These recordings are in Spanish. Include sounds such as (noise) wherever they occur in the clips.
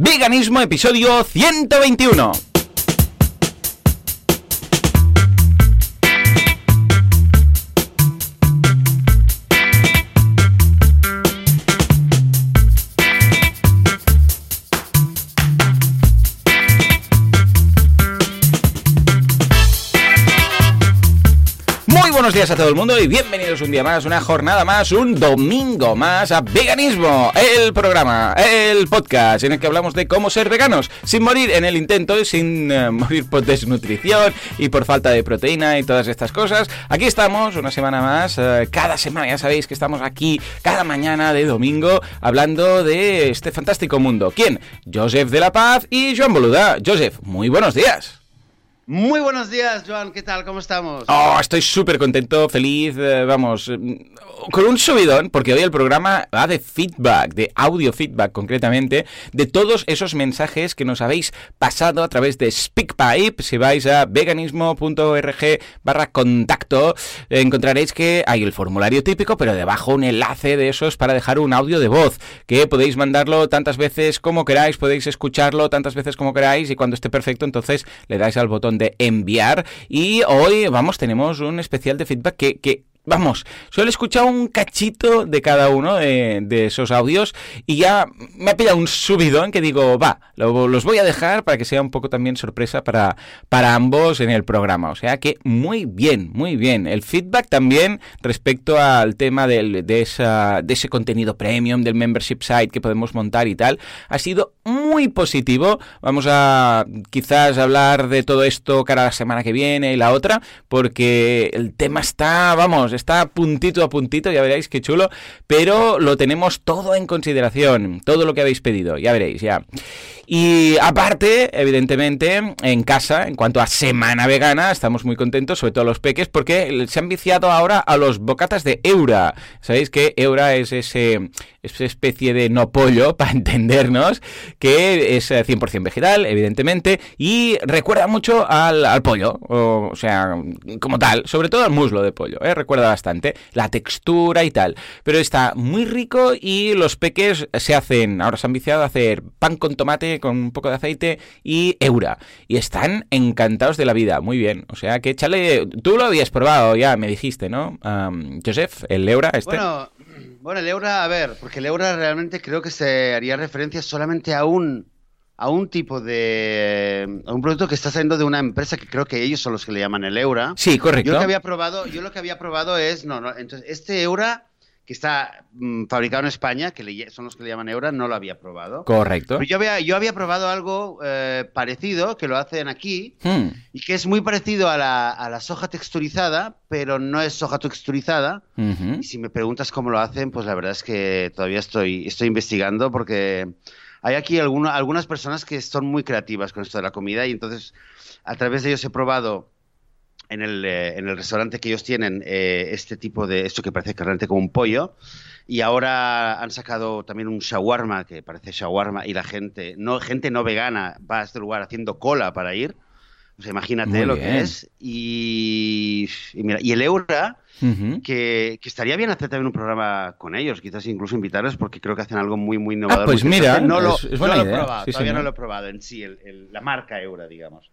Veganismo, episodio 121. Días a todo el mundo y bienvenidos un día más, una jornada más, un domingo más a Veganismo, el programa, el podcast en el que hablamos de cómo ser veganos sin morir en el intento, sin eh, (laughs) morir por desnutrición y por falta de proteína y todas estas cosas. Aquí estamos una semana más, eh, cada semana ya sabéis que estamos aquí cada mañana de domingo hablando de este fantástico mundo. ¿Quién? Joseph de la Paz y Joan Boluda. Joseph, muy buenos días. Muy buenos días, Joan, ¿qué tal? ¿Cómo estamos? Oh, estoy súper contento, feliz, eh, vamos, eh, con un subidón, porque hoy el programa va de feedback, de audio feedback concretamente, de todos esos mensajes que nos habéis pasado a través de SpeakPipe. Si vais a veganismo.org barra contacto, encontraréis que hay el formulario típico, pero debajo un enlace de esos para dejar un audio de voz, que podéis mandarlo tantas veces como queráis, podéis escucharlo tantas veces como queráis, y cuando esté perfecto, entonces le dais al botón de enviar. Y hoy, vamos, tenemos un especial de feedback que, que Vamos, solo he escuchado un cachito de cada uno de, esos audios y ya me ha pillado un subidón que digo, va, lo, los voy a dejar para que sea un poco también sorpresa para, para ambos en el programa. O sea que muy bien, muy bien. El feedback también respecto al tema del, de, esa, de ese contenido premium, del membership site que podemos montar y tal, ha sido muy positivo. Vamos a quizás hablar de todo esto cara a la semana que viene y la otra, porque el tema está, vamos, está puntito a puntito, ya veréis qué chulo, pero lo tenemos todo en consideración, todo lo que habéis pedido, ya veréis, ya. Y aparte, evidentemente, en casa, en cuanto a semana vegana, estamos muy contentos, sobre todo los peques, porque se han viciado ahora a los bocatas de Eura. Sabéis que Eura es ese, esa especie de no pollo, (laughs) para entendernos, que es 100% vegetal, evidentemente, y recuerda mucho al, al pollo, o, o, sea, como tal, sobre todo al muslo de pollo, ¿eh? recuerda bastante la textura y tal, pero está muy rico y los peques se hacen, ahora se han viciado a hacer pan con tomate, con un poco de aceite y eura, y están encantados de la vida, muy bien, o sea que échale, tú lo habías probado ya, me dijiste, ¿no? Um, Joseph, el eura este. Bueno, bueno, el eura, a ver, porque el eura realmente creo que se haría referencia solamente a un a un tipo de a un producto que está saliendo de una empresa que creo que ellos son los que le llaman el Eura. Sí, correcto. Yo lo que había probado, yo lo que había probado es no, no, entonces este Eura que está mmm, fabricado en España, que le, son los que le llaman Eura, no lo había probado. Correcto. Pero yo había, yo había probado algo eh, parecido, que lo hacen aquí, Hmm. y que es muy parecido a la, a la soja texturizada, pero no es soja texturizada. Ujú. Y si me preguntas cómo lo hacen, pues la verdad es que todavía estoy, estoy investigando porque hay aquí alguna- algunas personas que son muy creativas con esto de la comida y entonces a través de ellos he probado en el, eh, en el restaurante que ellos tienen eh, este tipo de, esto que parece realmente como un pollo y ahora han sacado también un shawarma que parece shawarma y la gente, no, gente no vegana va a este lugar haciendo cola para ir. O sea, imagínate Muy lo bien. que es. Y, y mira, y el Eura, Ujú. que, que estaría bien hacer también un programa con ellos, quizás incluso invitarlos porque creo que hacen algo muy, muy innovador. Ah, pues mira, no lo, es- es buena no lo he probado, Sí, todavía señor. no lo he probado en sí, el- el- la marca Eura, digamos.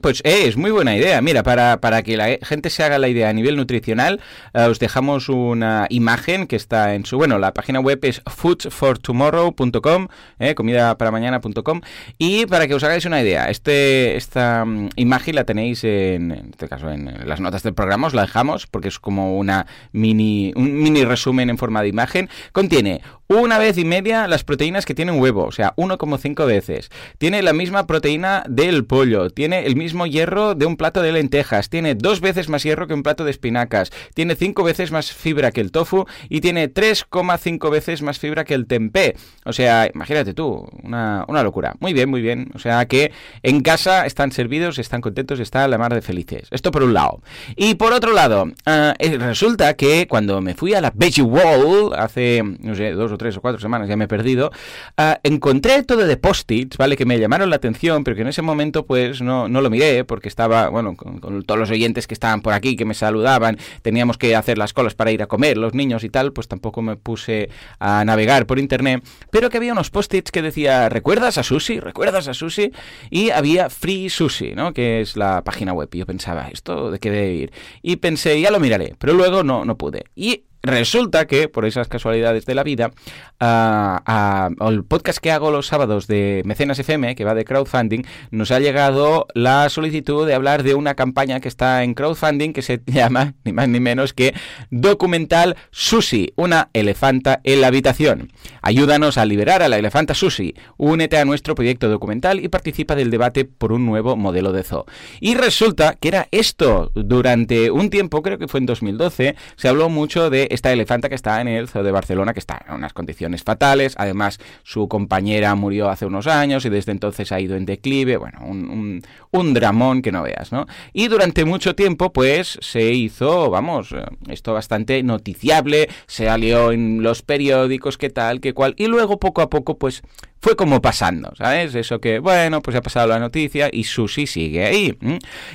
Pues eh, es muy buena idea. Mira, para, para que la gente se haga la idea a nivel nutricional, eh, os dejamos una imagen que está en su... Bueno, la página web es foodsfortomorrow.com, eh, comidaparaMañana.com, y para que os hagáis una idea, este esta mm, imagen la tenéis en, en este caso en las notas del programa, os la dejamos porque es como una mini un mini resumen en forma de imagen. Contiene una vez y media las proteínas que tiene un huevo, o sea, 1,5 veces. Tiene la misma proteína del pollo, tiene el mismo hierro de un plato de lentejas, tiene dos veces más hierro que un plato de espinacas, tiene cinco veces más fibra que el tofu y tiene 3,5 veces más fibra que el tempeh. O sea, imagínate tú, una, una locura. Muy bien, muy bien. O sea que en casa están servidos, están contentos, está la mar de felices. Esto por un lado. Y por otro lado, ah, eh, resulta que cuando me fui a la Veggie Wall hace, no sé, dos o tres o cuatro semanas, ya me he perdido, ah, encontré todo de post-its, ¿vale? Que me llamaron la atención, pero que en ese momento pues no, no, lo miré porque estaba, bueno, con, con, todos los oyentes que estaban por aquí, que me saludaban, teníamos que hacer las colas para ir a comer, los niños y tal, pues tampoco me puse a navegar por internet, pero que había unos post-its que decía, ¿recuerdas a Sushi? ¿Recuerdas a Sushi? Y había Free Sushi, ¿no? Que es la página web. Y yo pensaba, ¿esto de qué debe ir? Y pensé, ya lo miraré, pero luego no, no pude. Y Resulta que, por esas casualidades de la vida, el podcast que hago los sábados de Mecenas FM, que va de crowdfunding, nos ha llegado la solicitud de hablar de una campaña que está en crowdfunding que se (laughs) llama, ni más ni menos que Documental Susi, una elefanta en la habitación. Ayúdanos a liberar a la elefanta Susi. Únete a nuestro proyecto documental y participa del debate por un nuevo modelo de zoo. Y resulta que era esto. Durante un tiempo, creo que fue en 2012, se habló mucho de esta elefanta que está en el Zoo de Barcelona, que está en unas condiciones fatales. Además, su compañera murió hace unos años y desde entonces ha ido en declive. Bueno, un, un, dramón que no veas, ¿no? Y durante mucho tiempo, pues, se hizo, vamos, eh, esto bastante noticiable, se salió en los periódicos, qué tal, qué cual. Y luego, poco a poco, pues, fue como pasando, ¿sabes? Eso que, bueno, pues ha pasado la noticia y Susi sigue ahí.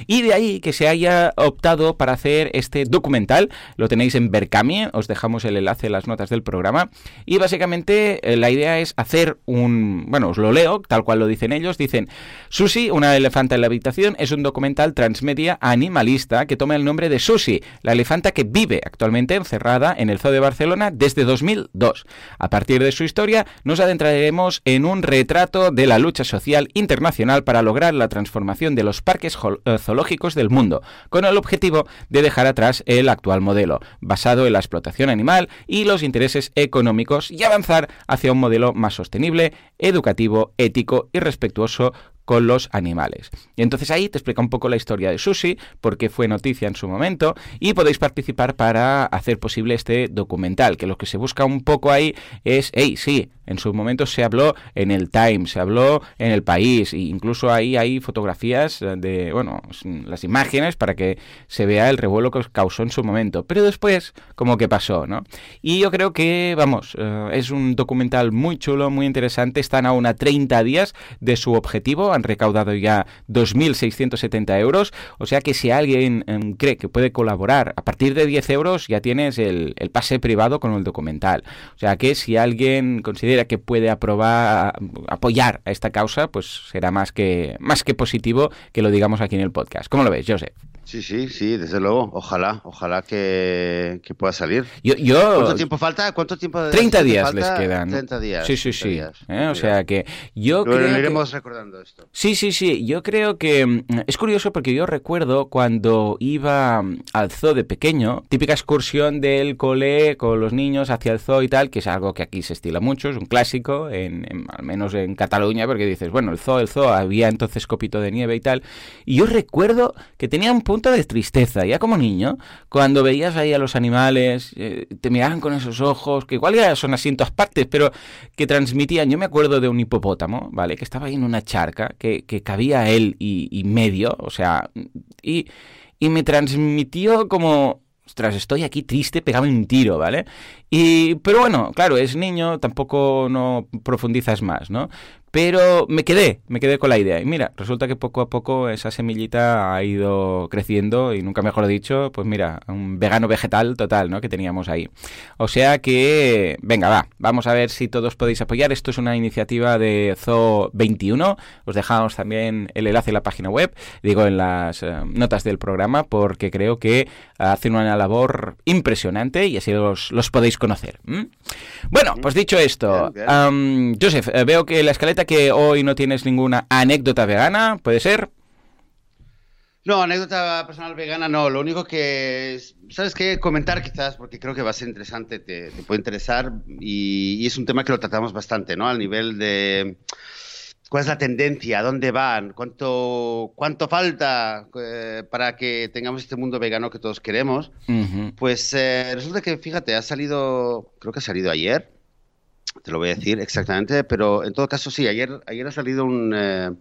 Y de ahí que se haya optado para hacer este documental, lo tenéis en Berkami, os dejamos el enlace en las notas del programa. Y básicamente eh, la idea es hacer un, bueno, os lo leo, tal cual lo dicen ellos, dicen, Susi, una elefanta en la habitación, es un documental transmedia animalista que toma el nombre de Susi, la elefanta que vive actualmente encerrada en el Zoo de Barcelona desde 2002. A partir de su historia nos adentraremos en en un retrato de la lucha social internacional para lograr la transformación de los parques eh, zoológicos del mundo, con el objetivo de dejar atrás el actual modelo, basado en la explotación animal y los intereses económicos, y avanzar hacia un modelo más sostenible, educativo, ético y respetuoso con los animales. Y entonces ahí te explica un poco la historia de Susi, porque fue noticia en su momento, y podéis participar para hacer posible este documental, que lo que se busca un poco ahí es, hey, sí, en su momento se habló en el Times, se habló en el País, e incluso ahí hay fotografías de, bueno, las imágenes para que se vea el revuelo que causó en su momento. Pero después, como que pasó, ¿no? Y yo creo que, vamos, eh, es un documental muy chulo, muy interesante. Están aún a 30 días de su objetivo, han recaudado ya 2.670 euros. O sea que si alguien em, cree que puede colaborar a partir de 10 euros, ya tienes el, el pase privado con el documental. O sea que si alguien considera que puede aprobar, apoyar a esta causa, pues será más que, más que positivo que lo digamos aquí en el podcast. ¿Cómo lo ves, Joseph? Sí, sí, sí, desde luego. Ojalá, ojalá que, pueda salir. Yo, ¿Cuánto tiempo falta? ¿Cuánto tiempo? De 30 días les quedan. 30 días. Sí, sí, sí. ¿eh? O sea que yo creo creo. iremos recordando esto. Sí, sí, sí. Yo creo que mm, es curioso porque yo recuerdo cuando iba mm, al zoo de pequeño, típica excursión del cole con los niños hacia el zoo y tal, que es algo que aquí se estila mucho, es un clásico, en, al menos en Cataluña, porque dices, bueno, el zoo, el zoo, había entonces copito de nieve y tal. Y yo recuerdo que tenía un punto de tristeza, ya como niño, cuando veías ahí a los animales, eh, te miraban con esos ojos, que igual ya son así en todas partes, pero que transmitían, yo me acuerdo de un hipopótamo, ¿vale? Que estaba ahí en una charca, que, cabía él y, medio, o sea, y, y me transmitió como ostras, estoy aquí triste, pegaba un tiro, ¿vale? Y, pero bueno, claro, es niño, tampoco no profundizas más, ¿no? Pero me quedé, me quedé con la idea. Y mira, resulta que poco a poco esa semillita ha ido creciendo y nunca mejor dicho, pues mira, un vegano vegetal total, ¿no? Que teníamos ahí. O sea que, venga, va, vamos a ver si todos podéis apoyar. Esto es una iniciativa de Zoo 21. Os dejamos también el enlace en la página web, digo en las eh, notas del programa, porque creo que hacen una labor impresionante y así los, los podéis conocer. Bueno, pues dicho esto, Joseph, eh, veo que la escaleta que hoy no tienes ninguna anécdota vegana, ¿puede ser? No, anécdota personal vegana no. Lo único que, ¿sabes qué? Comentar quizás, porque creo que va a ser interesante, te, puede interesar y, es un tema que lo tratamos bastante, ¿no? Al nivel de cuál es la tendencia, dónde van, cuánto, cuánto falta eh, para que tengamos este mundo vegano que todos queremos. Pues eh, resulta que, fíjate, ha salido, creo que ha salido ayer, te lo voy a decir exactamente, pero en todo caso sí, ayer, ayer ha salido un, eh,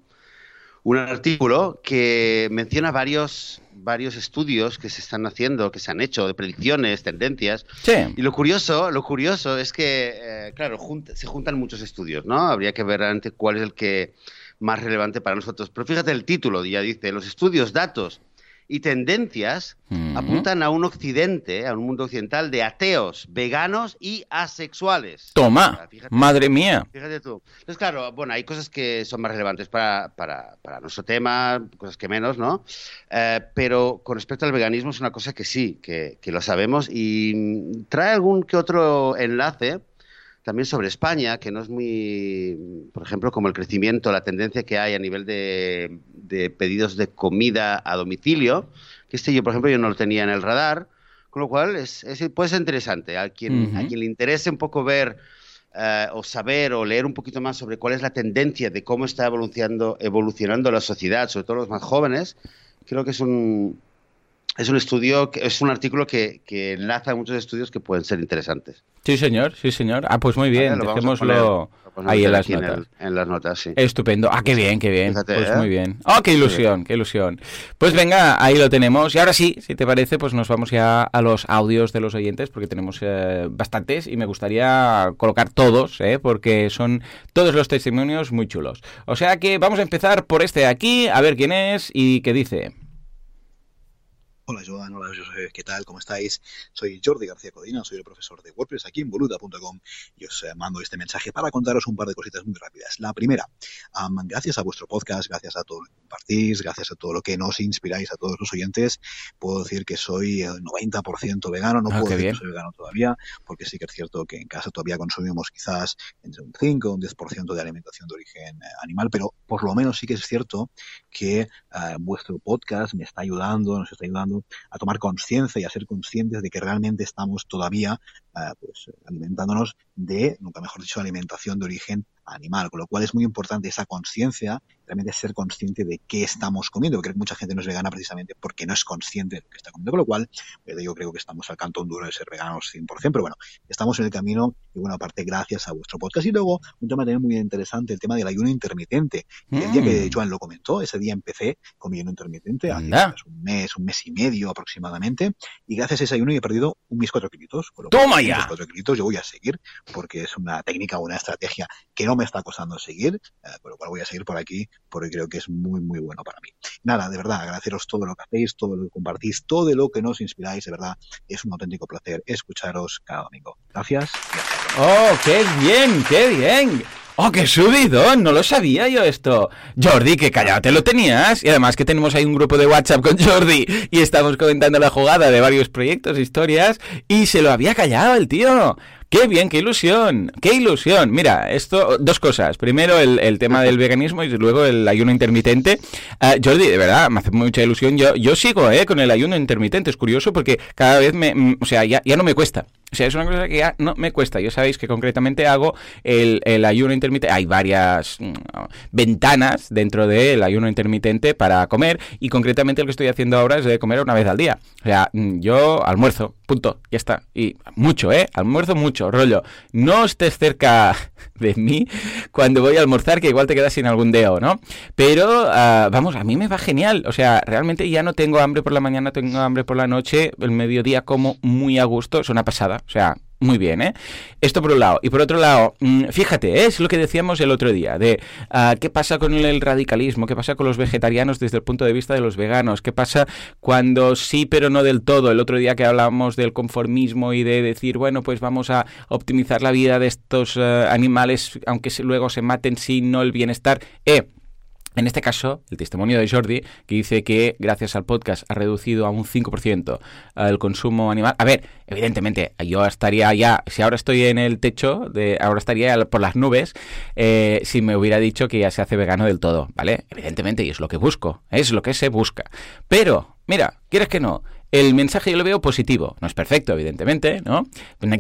un artículo que menciona varios, varios estudios que se están haciendo, que se han hecho, de predicciones, tendencias. Y lo curioso, lo curioso es que, eh, claro, se juntan muchos estudios, ¿no? Habría que ver antes cuál es el que más relevante para nosotros. Pero fíjate el título, ya dice, los estudios, datos y tendencias apuntan a un occidente, a un mundo occidental de ateos, veganos y asexuales. Toma, madre mía. Fíjate tú. Entonces, claro, bueno, hay cosas que son más relevantes para, para, para nuestro tema, cosas que menos, ¿no? Eh, pero con respecto al veganismo es una cosa que sí, que, que lo sabemos y trae algún que otro enlace también sobre España, que no es muy, por ejemplo, como el crecimiento, la tendencia que hay a nivel de, pedidos de comida a domicilio, que este yo, por ejemplo, yo no lo tenía en el radar, con lo cual es, puede ser interesante. A quien, a quien le interese un poco ver eh, o saber o leer un poquito más sobre cuál es la tendencia de cómo está evolucionando, evolucionando la sociedad, sobre todo los más jóvenes, creo que es un, es un estudio, es un artículo que, que enlaza muchos estudios que pueden ser interesantes. Sí, señor, sí, señor. Ah, pues muy bien, dejémoslo ahí en las notas. En, las notas, sí. Estupendo. Ah, qué bien, qué bien. pues ¿eh? muy bien. Oh, qué ilusión, qué ilusión. Pues venga, ahí lo tenemos. Y ahora sí, si te parece, pues nos vamos ya a los audios de los oyentes, porque tenemos eh, bastantes y me gustaría colocar todos, ¿eh? porque son todos los testimonios muy chulos. O sea que vamos a empezar por este de aquí, a ver quién es y qué dice. Hola Joan, hola José, ¿qué tal? ¿Cómo estáis? Soy Jordi García Codina, soy el profesor de WordPress aquí en boluda.com y os eh, mando este mensaje para contaros un par de cositas muy rápidas. La primera, gracias a vuestro podcast, gracias a todo lo que compartís, gracias a todo lo que nos inspiráis a todos los oyentes, puedo decir que soy el 90% vegano, no ah, puedo decir que soy vegano todavía, porque sí que es cierto que en casa todavía consumimos quizás entre un 5 o un 10% de alimentación de origen eh, animal, pero por lo menos sí que es cierto que eh, vuestro podcast me está ayudando, nos está ayudando a tomar conciencia y a ser conscientes de que realmente estamos todavía eh, pues, alimentándonos de, nunca mejor dicho, alimentación de origen animal, con lo cual es muy importante esa conciencia, realmente ser consciente de qué estamos comiendo, porque mucha gente no es vegana precisamente porque no es consciente de lo que está comiendo, con lo cual yo creo que estamos al cantón duro de ser veganos 100%, pero bueno, estamos en el camino y bueno, aparte gracias a vuestro podcast. Y luego un tema también muy interesante, el tema del ayuno intermitente. El día que mm. Joan lo comentó, ese día empecé con mi ayuno intermitente, hace un mes, un mes y medio aproximadamente, y gracias a ese ayuno he perdido un mis cuatro kilitos. ¡Toma ya! cuatro kilitos yo voy a seguir porque es una técnica una estrategia que no me está costando seguir, eh, por lo cual voy a seguir por aquí porque creo que es muy, muy bueno para mí. Nada, de verdad, agradeceros todo lo que hacéis, todo lo que compartís, todo lo que nos inspiráis, de verdad, es un auténtico placer escucharos cada domingo. Gracias. ¡Oh, qué bien, qué bien! ¡Oh, qué subido! No lo sabía yo esto. Jordi, que callado lo tenías. Y además que tenemos ahí un grupo de WhatsApp con Jordi y estamos comentando la jugada de varios proyectos, historias, y se lo había callado el tío. ¡Qué bien, qué ilusión! ¡Qué ilusión! Mira, esto, dos cosas. Primero, el, tema del veganismo y luego el ayuno intermitente. Uh, Jordi, de verdad, me hace mucha ilusión. Yo, sigo eh, con el ayuno intermitente. Es curioso porque cada vez me. Mm, o sea, ya, ya no me cuesta. O sea, es una cosa que ya no me cuesta. Yo sabéis que concretamente hago el, el ayuno intermitente. Hay varias mm, ventanas dentro del ayuno intermitente para comer y concretamente lo que estoy haciendo ahora es de comer una vez al día. O sea, mm, yo almuerzo, punto, ya está. Y mucho, ¿eh? Almuerzo mucho, rollo. No estés cerca (laughs) de mí cuando voy a almorzar, que igual te quedas sin algún dedo, ¿no? Pero, uh, vamos, a mí me va genial. O sea, realmente ya no tengo hambre por la mañana, tengo hambre por la noche. El mediodía como muy a gusto. Es una pasada. O sea, muy bien, ¿eh? Esto por un lado. Y por otro lado, mm, fíjate, ¿eh? es lo que decíamos el otro día, de uh, qué pasa con el radicalismo, qué pasa con los vegetarianos desde el punto de vista de los veganos, qué pasa cuando sí pero no del todo. El otro día que hablábamos del conformismo y de decir, bueno, pues vamos a optimizar la vida de estos uh, animales, aunque luego se maten sin no el bienestar. Eh, en este caso, el testimonio de Jordi, que dice que gracias al podcast ha reducido a un 5% el consumo animal. A ver, evidentemente, yo estaría ya, si ahora estoy en el techo, de, ahora estaría por las nubes, eh, si me hubiera dicho que ya se hace vegano del todo, ¿vale? Evidentemente, y es lo que busco, es lo que se busca. Pero, mira, ¿quieres que no? El mensaje yo lo veo positivo. No es perfecto, evidentemente, ¿no?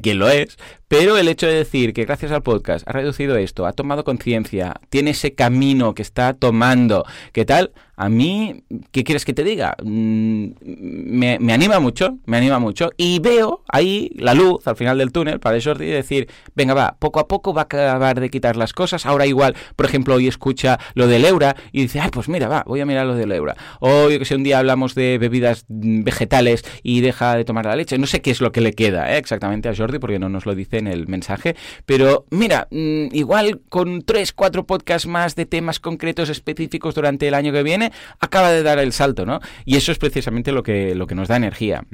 Quien lo es. Pero el hecho de decir que gracias al podcast ha reducido esto, ha tomado conciencia, tiene ese camino que está tomando, ¿qué tal? A mí, ¿qué quieres que te diga? Mm, me, anima mucho, me anima mucho. Y veo ahí la luz al final del túnel para Jordi y decir, venga, va, poco a poco va a acabar de quitar las cosas. Ahora igual, por ejemplo, hoy escucha lo del Eura y dice, ay, pues mira, va, voy a mirar lo del Eura. O yo que sé, un día hablamos de bebidas vegetales y deja de tomar la leche. No sé qué es lo que le queda ¿eh? exactamente a Jordi porque no nos lo dice en el mensaje. Pero mira, mm, igual con tres, cuatro podcasts más de temas concretos específicos durante el año que viene, acaba de dar el salto, ¿no? Y eso es precisamente lo que, lo que nos da energía.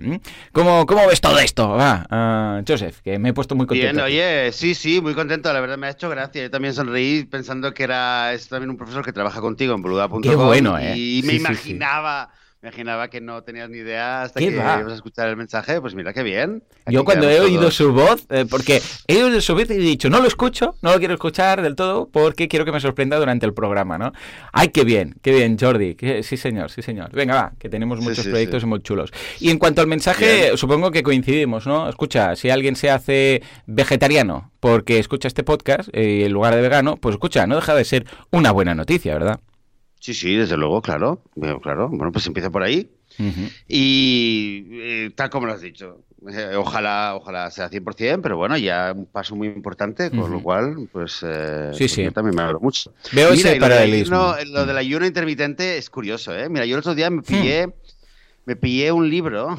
¿Cómo, cómo ves todo esto? Va, uh, Joseph, que me he puesto muy contento. Bien, oye, sí, sí, muy contento, la verdad me ha hecho gracia. Yo también sonreí pensando que era es también un profesor que trabaja contigo en boluda.com. Qué bueno, ¿eh? Y me imaginaba... Sí, sí me imaginaba que no tenías ni idea hasta que ibas a escuchar el mensaje. Pues mira qué bien. Aquí Yo cuando he oído su voz, eh, porque he oído su voz y he dicho, no lo escucho, no lo quiero escuchar del todo porque quiero que me sorprenda durante el programa, ¿no? Ay, qué bien, qué bien, Jordi. sí, señor, sí, señor. Venga, va, que tenemos muchos sí, sí, proyectos muy chulos. Y en cuanto al mensaje, bien. supongo que coincidimos, ¿no? Escucha, si alguien se hace vegetariano porque escucha este podcast eh, en lugar de vegano, pues escucha, no deja de ser una buena noticia, ¿verdad? Sí, sí, desde luego, claro, claro. Bueno, pues empieza por ahí. Uh -huh. Y eh, tal como lo has dicho, eh, ojalá, ojalá sea 100%, pero bueno, ya un paso muy importante, con uh -huh. lo cual, pues, eh, sí, sí. Pues yo también me alegro mucho. Veo Mira, ese paralelismo. Lo, de, lo del ayuno intermitente es curioso, ¿eh? Mira, yo el otro día me pillé... Hmm. Me pillé un libro,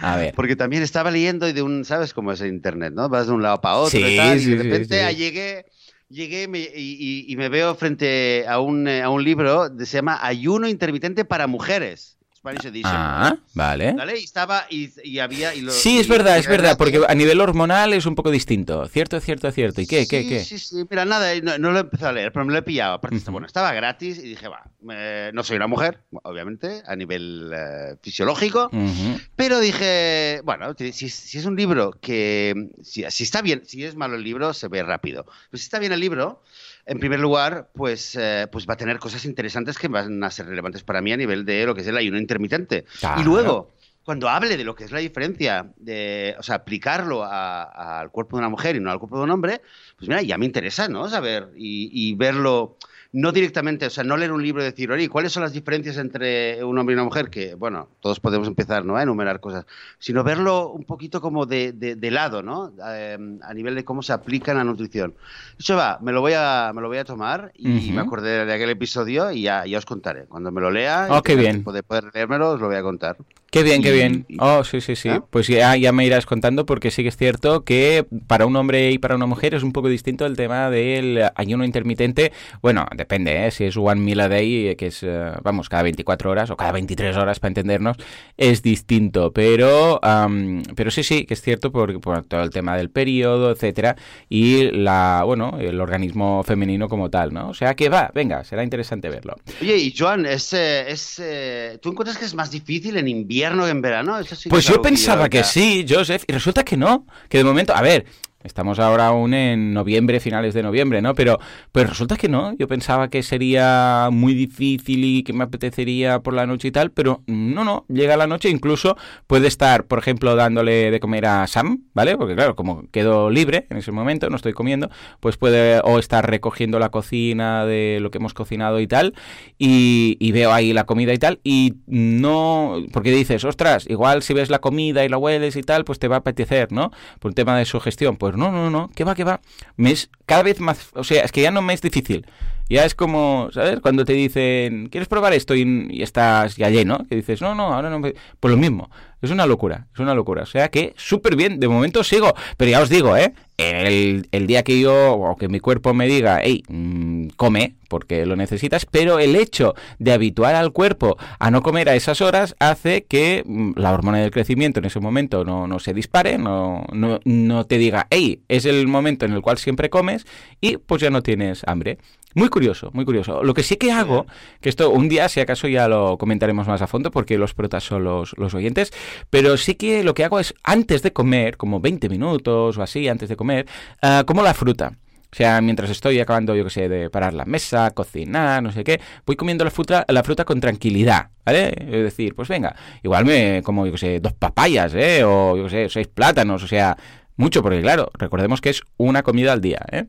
a ver. (laughs) porque también estaba leyendo y de un, ¿sabes cómo es el internet, no? Vas de un lado para otro sí, y tal, sí, y de repente sí, llegué llegué me, y, y, me veo frente a un, a un libro que se llama Ayuno intermitente para mujeres. Spanish Edition. Ah, vale. ¿Vale? Y estaba y, y había. Y lo, sí, es verdad, es verdad, porque a nivel hormonal es un poco distinto. Cierto, cierto, cierto. ¿Y qué, sí, qué, qué? Sí, sí, mira, nada, no, no, lo he empezado a leer, pero me lo he pillado. Aparte, uh -huh. bueno, estaba gratis y dije, va, eh, no soy una mujer, obviamente, a nivel eh, fisiológico, uh -huh. pero dije, bueno, si, si, es un libro que. Si, si está bien, si es malo el libro, se ve rápido. Pero si está bien el libro en primer lugar, pues, eh, pues va a tener cosas interesantes que van a ser relevantes para mí a nivel de lo que es el ayuno intermitente. Claro. Y luego, cuando hable de lo que es la diferencia, de, o sea, aplicarlo al cuerpo de una mujer y no al cuerpo de un hombre, pues mira, ya me interesa, ¿no? Saber y, y verlo no directamente, o sea, no leer un libro y decir, oye, ¿cuáles son las diferencias entre un hombre y una mujer? Que, bueno, todos podemos empezar ¿no? a enumerar cosas, sino verlo un poquito como de, de, de lado, ¿no? Eh, a nivel de cómo se aplica en la nutrición. Eso va, me lo voy a, me lo voy a tomar y uh -huh. me acordé de aquel episodio y ya, ya, os contaré. Cuando me lo lea, oh, qué bien. de poder leérmelo, os lo voy a contar. Qué bien, qué bien. Oh, sí, sí, sí. ¿eh? Pues ya, ya me irás contando porque sí que es cierto que para un hombre y para una mujer es un poco distinto el tema del ayuno intermitente. Bueno, depende, ¿eh? Si es one meal a day, que es, uh, vamos, cada 24 horas o cada 23 horas para entendernos, es distinto. Pero, um, pero sí, sí, que es cierto por, por, todo el tema del periodo, etcétera, y la, bueno, el organismo femenino como tal, ¿no? O sea que va, venga, será interesante verlo. Oye, y Joan, es, es, eh, ¿tú encuentras que es más difícil en invierno? Invierno que en verano? Eso sí pues yo pensaba que sí, Joseph, y resulta que no, que de momento, a ver, Estamos ahora aún en noviembre, finales de noviembre, ¿no? Pero, pero resulta que no. Yo pensaba que sería muy difícil y que me apetecería por la noche y tal, pero no, no. Llega la noche, incluso puede estar, por ejemplo, dándole de comer a Sam, ¿vale? Porque claro, como quedo libre en ese momento, no estoy comiendo, pues puede o estar recogiendo la cocina de lo que hemos cocinado y tal, y, y veo ahí la comida y tal, y no, porque dices, ostras, igual si ves la comida y la hueles y tal, pues te va a apetecer, ¿no? Por un tema de sugestión, pues no, no, no, que va, que va. Me es cada vez más, o sea, es que ya no me es difícil. Ya es como, ¿sabes? Cuando te dicen, ¿quieres probar esto? Y, estás ya lleno, que dices, no, no, ahora no. Me... Pues lo mismo. Es una locura, es una locura. O sea que súper bien, de momento sigo. Pero ya os digo, ¿eh? El, el, día que yo, o que mi cuerpo me diga, hey, mmm, come, porque lo necesitas, pero el hecho de habituar al cuerpo a no comer a esas horas hace que mmm, la hormona del crecimiento en ese momento no, no se dispare, no, no, no te diga, hey, es el momento en el cual siempre comes y pues ya no tienes hambre. Muy curioso, muy curioso. Lo que sí que hago, que esto un día, si acaso ya lo comentaremos más a fondo, porque los protas son los, los oyentes, pero sí que lo que hago es antes de comer, como 20 minutos o así, antes de comer, uh, como la fruta. O sea, mientras estoy acabando, yo que sé, de parar la mesa, cocinar, no sé qué, voy comiendo la fruta, la fruta con tranquilidad, ¿vale? Es decir, pues venga, igual me como, yo que sé, dos papayas, ¿eh? O, yo que sé, seis plátanos, o sea, mucho, porque claro, recordemos que es una comida al día, ¿eh?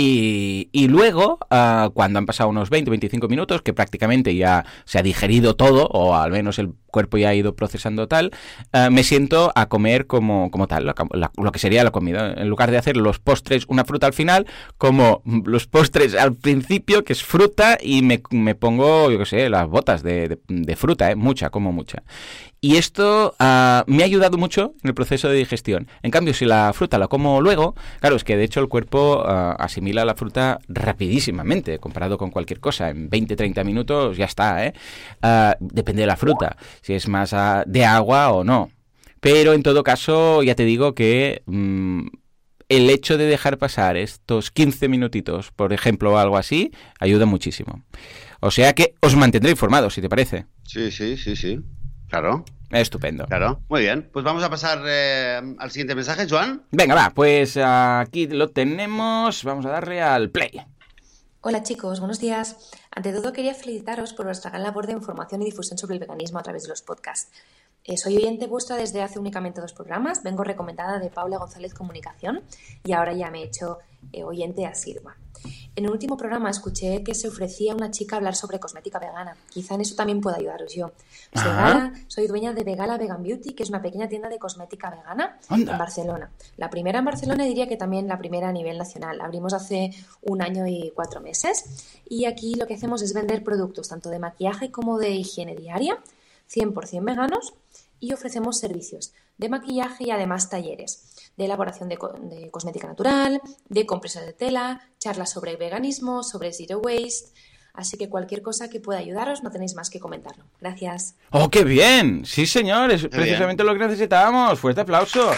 Y, y luego, ah, cuando han pasado unos 20-25 minutos, que prácticamente ya se ha digerido todo, o al menos el cuerpo ya ha ido procesando tal, ah, me siento a comer como, como tal, lo que sería la comida. En lugar de hacer los postres, una fruta al final, como los postres al principio, que es fruta, y me, me pongo, yo qué sé, las botas de, de- fruta, ¿eh? mucha, como mucha. Y esto ah, me ha ayudado mucho en el proceso de digestión. En cambio, si la fruta la como luego, claro, es que de hecho el cuerpo ah, asimila la fruta rapidísimamente, comparado con cualquier cosa. En 20-30 minutos ya está, ¿eh? Ah, depende de la fruta, si es más ah, de agua o no. Pero en todo caso, ya te digo que mm, el hecho de dejar pasar estos 15 minutitos, por ejemplo, o algo así, ayuda muchísimo. O sea que os mantendré informados, si te parece. Sí, sí, sí, sí. Claro, Estupendo. claro. Muy bien. Pues vamos a pasar eh, al siguiente mensaje, Joan. Venga, va, pues aquí lo tenemos. Vamos a darle al play. Hola chicos, buenos días. Ante todo quería felicitaros por vuestra gran labor de información y difusión sobre el veganismo a través de los podcasts. Eh, soy oyente vuestra desde hace únicamente dos programas, vengo recomendada de Paula González Comunicación y ahora ya me he hecho eh, oyente asidua. En el último programa escuché que se ofrecía a una chica hablar sobre cosmética vegana. Quizá en eso también pueda ayudaros yo. Soy. Gala, soy dueña de Vegala Vegan Beauty, que es una pequeña tienda de cosmética vegana Anda. en Barcelona. La primera en Barcelona y diría que también la primera a nivel nacional. Abrimos hace un año y cuatro meses y aquí lo que hacemos es vender productos tanto de maquillaje como de higiene diaria, 100% veganos y ofrecemos servicios de maquillaje y además talleres de elaboración de, co- de cosmética natural, de compresas de tela, charlas sobre veganismo, sobre zero waste. Así que cualquier cosa que pueda ayudaros no tenéis más que comentarlo. Gracias. ¡Oh, qué bien! Sí, señor, es precisamente lo que necesitábamos. Fuerte aplauso.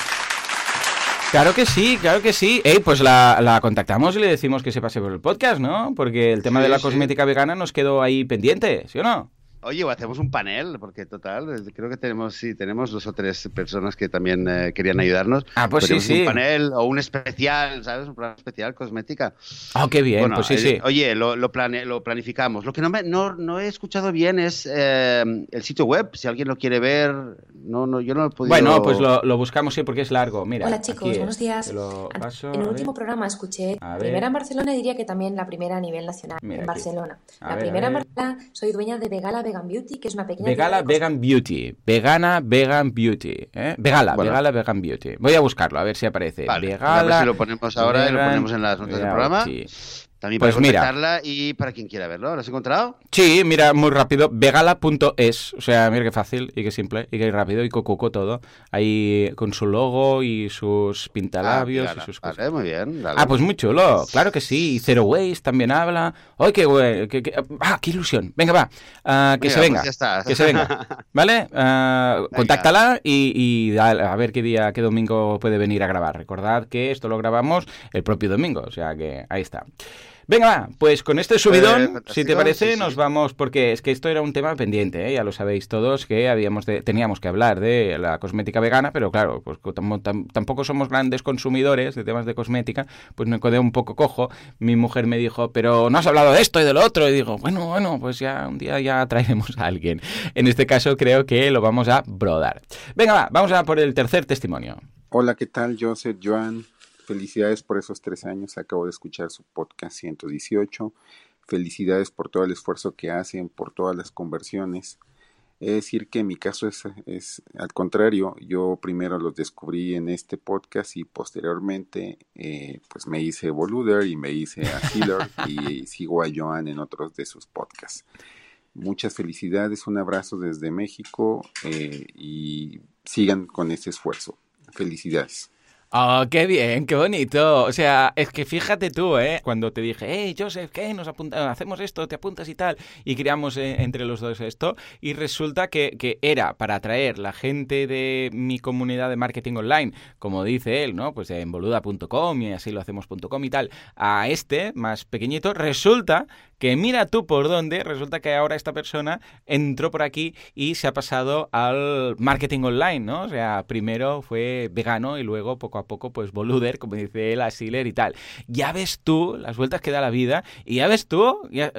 Claro que sí, claro que sí. Ey, pues la, la contactamos y le decimos que se pase por el podcast, ¿no? Porque el tema Sí, de la sí. cosmética vegana nos quedó ahí pendiente, ¿sí o no? Oye, o hacemos un panel, porque total, creo que tenemos, sí, tenemos dos o tres personas que también eh, querían ayudarnos. Ah, pues sí, sí. Un panel o un especial, ¿sabes? Un programa especial cosmética. ¡Oh, qué bien! Bueno, pues sí, eh, sí. Oye, lo, lo, plane- lo planificamos. Lo que no, me- no, no he escuchado bien es eh, el sitio web. Si alguien lo quiere ver, no, no, yo no lo he podido. Bueno, pues lo, lo buscamos sí porque es largo. Mira, Hola chicos, buenos días. Paso, en el último programa escuché A primera en Barcelona y diría que también la primera a nivel nacional Mira en aquí. Barcelona. A la ver, primera en. Barcelona soy dueña de Vegala Vegan Beauty, que es una pequeña Vegala tienda de Vegan Beauty. Vegana Vegan Beauty. ¿eh? Vegala, Bueno. Vegala Vegan Beauty. Voy a buscarlo, a ver si aparece. Vale, pues Vegala. a ver si lo ponemos ahora y lo Vegan ponemos en las notas del programa. Beauty. También Pues para mira. contactarla y para quien quiera verlo. ¿Lo has encontrado? Sí, mira, muy rápido. Vegala.es. O sea, mira qué fácil y qué simple y qué rápido y cocuco todo. Ahí con su logo y sus pintalabios Ah, y mira, sus cosas. Vale, muy bien. dale. Ah, pues muy chulo, claro que sí. Y Zero Waste también habla. ¡Ay, qué güey! qué- qué- ¡Ah, qué ilusión! Venga, va. Ah, que se pues venga. ya está. Que se venga. (laughs) ¿Vale? Ah, contáctala y, y dale, a ver qué día, qué domingo puede venir a grabar. Recordad que esto lo grabamos el propio domingo, o sea que ahí está. Venga, va, pues con este subidón, Eh, si fantástico, te parece, sí, sí. nos vamos, porque es que esto era un tema pendiente, ¿eh? ya lo sabéis todos, que habíamos de- teníamos que hablar de la cosmética vegana, pero claro, pues co- tam- tam- tampoco somos grandes consumidores de temas de cosmética, pues me quedé un poco cojo. Mi mujer me dijo, pero no has hablado de esto y de lo otro, y digo, bueno, bueno, pues ya un día ya traeremos a alguien. En este caso creo que lo vamos a brodar. Venga, va, vamos a por el tercer testimonio. Hola, ¿qué tal? Yo soy Joan. Felicidades por esos tres años. Acabo de escuchar su podcast 118. Felicidades por todo el esfuerzo que hacen, por todas las conversiones. Es decir, que mi caso es, es al contrario. Yo primero los descubrí en este podcast y posteriormente eh, pues me hice Boluder y me hice a Healer (laughs) y sigo a Joan en otros de sus podcasts. Muchas felicidades, un abrazo desde México eh, y sigan con este esfuerzo. Felicidades. Oh, qué bien, qué bonito. O sea, es que fíjate tú, ¿eh? Cuando te dije, hey, Joseph, ¿qué? Nos apunta hacemos esto, te apuntas y tal. Y creamos eh, entre los dos esto. Y resulta que, que era para atraer la gente de mi comunidad de marketing online, como dice él, ¿no? Pues en boluda.com y así lo hacemos.com y tal, a este más pequeñito. Resulta que mira tú por dónde, resulta que ahora esta persona entró por aquí y se ha pasado al marketing online, ¿no? O sea, primero fue vegano y luego poco a poco, pues boluder, como dice él, Asiler y tal. Ya ves tú las vueltas que da la vida y ya ves tú ya,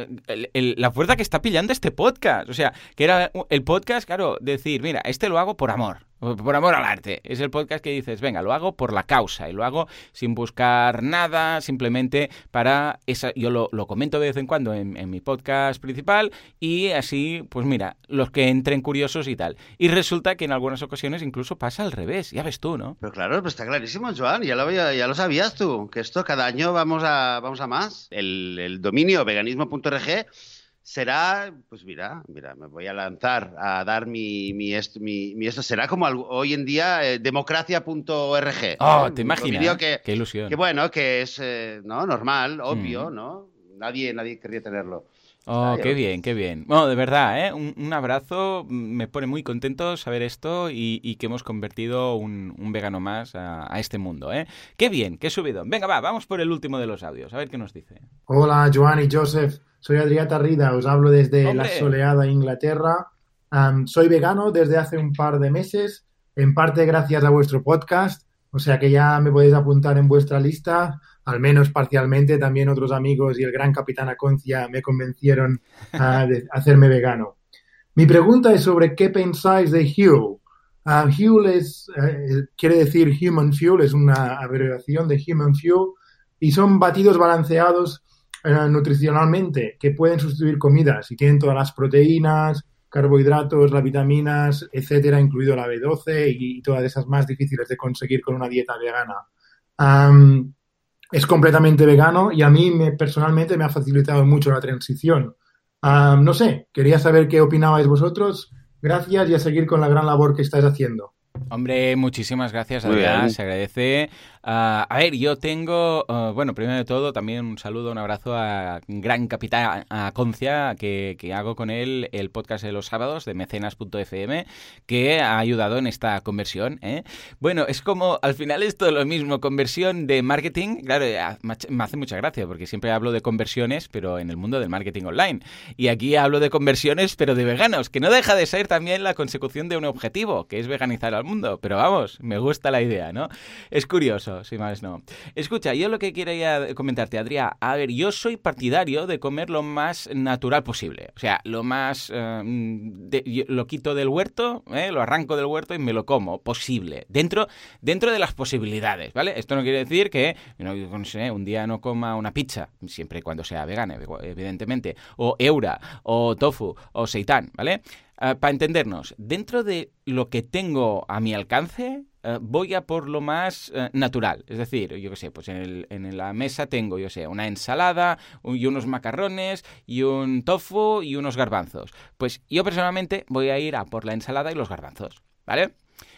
el- la fuerza que está pillando este podcast. O sea, que era el podcast, claro, decir, mira, este lo hago por amor. Por amor al arte. Es el podcast que dices, venga, lo hago por la causa y lo hago sin buscar nada, simplemente para esa. Yo lo, comento de vez en cuando en, mi podcast principal y así, pues mira, los que entren curiosos y tal. Y resulta que en algunas ocasiones incluso pasa al revés, ya ves tú, ¿no? Pero claro, está clarísimo, Joan, ya lo, ya lo sabías tú, que esto cada año vamos a, vamos a más. El, el dominio veganismo.org será, pues mira, mira, me voy a lanzar a dar mi, mi, esto, mi, esto será como hoy en día eh, democracia.org. Oh, te imaginas. Qué ilusión. Que bueno, que es eh, ¿no? normal, obvio, mm. ¿no? Nadie, nadie querría tenerlo. Oh, qué bien, qué bien. Bueno, de verdad, ¿eh? un, abrazo. Me pone muy contento saber esto y, que hemos convertido un, vegano más a, este mundo. ¿eh? Qué bien, qué subido. Venga, va, vamos por el último de los audios, a ver qué nos dice. Hola, Joan y Joseph. Soy Adriata Rida, os hablo desde la soleada Inglaterra. soy vegano desde hace un par de meses, en parte gracias a vuestro podcast, o sea que ya me podéis apuntar en vuestra lista, al menos parcialmente. También otros amigos y el gran capitán Aconcia me convencieron a (laughs) de hacerme vegano. Mi pregunta es sobre qué pensáis de Huel. Huel es, eh, quiere decir Human Fuel, es una abreviación de Human Fuel, y son batidos balanceados eh, nutricionalmente que pueden sustituir comidas y tienen todas las proteínas, carbohidratos, las vitaminas, etcétera, incluido la B12 y, todas esas más difíciles de conseguir con una dieta vegana. Es completamente vegano y a mí me, personalmente me ha facilitado mucho la transición. no sé, quería saber qué opinabais vosotros. Gracias y a seguir con la gran labor que estáis haciendo. Hombre, muchísimas gracias, Adrián. Se agradece. Ah, a ver, yo tengo, ah, bueno, primero de todo, también un saludo, un abrazo a gran capitán a Concia, que, hago con él el podcast de los sábados de mecenas.fm, que ha ayudado en esta conversión. ¿eh? Bueno, es como, al final es todo lo mismo, conversión de marketing. Claro, me hace mucha gracia, porque siempre hablo de conversiones, pero en el mundo del marketing online. Y aquí hablo de conversiones, pero de veganos, que no deja de ser también la consecución de un objetivo, que es veganizar al mundo. Pero vamos, me gusta la idea, ¿no? Es curioso, más no. Escucha, yo lo que quería comentarte, Adrián, a ver, yo soy partidario de comer lo más natural posible. O sea, lo más... Eh, lo quito del huerto, ¿eh? lo arranco del huerto y me lo como, posible. Dentro, dentro de las posibilidades, ¿vale? Esto no quiere decir que no, sé, un día no coma una pizza, siempre y cuando sea vegana, evidentemente, o eura, o tofu, o seitán, ¿vale? Ah, para entendernos, dentro de lo que tengo a mi alcance, eh, voy a por lo más eh, natural. Es decir, yo qué sé, pues en, en, la mesa tengo, yo sé, una ensalada y unos macarrones y un tofu y unos garbanzos. Pues yo personalmente voy a ir a por la ensalada y los garbanzos, ¿vale?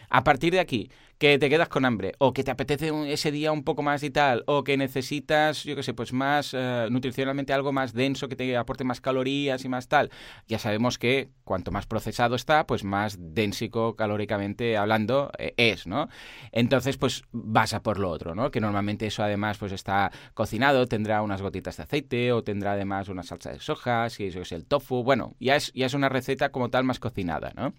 A partir de aquí, que te quedas con hambre, o que te apetece ese día un poco más y tal, o que necesitas, yo qué sé, pues más eh, nutricionalmente algo más denso, que te aporte más calorías y más tal. Ya sabemos que cuanto más procesado está, pues más densico calóricamente hablando eh, es, ¿no? Entonces, pues vas a por lo otro, ¿no? Que normalmente eso además pues está cocinado, tendrá unas gotitas de aceite o tendrá además una salsa de soja, si eso es el tofu, bueno, ya es, ya es una receta como tal más cocinada, ¿no?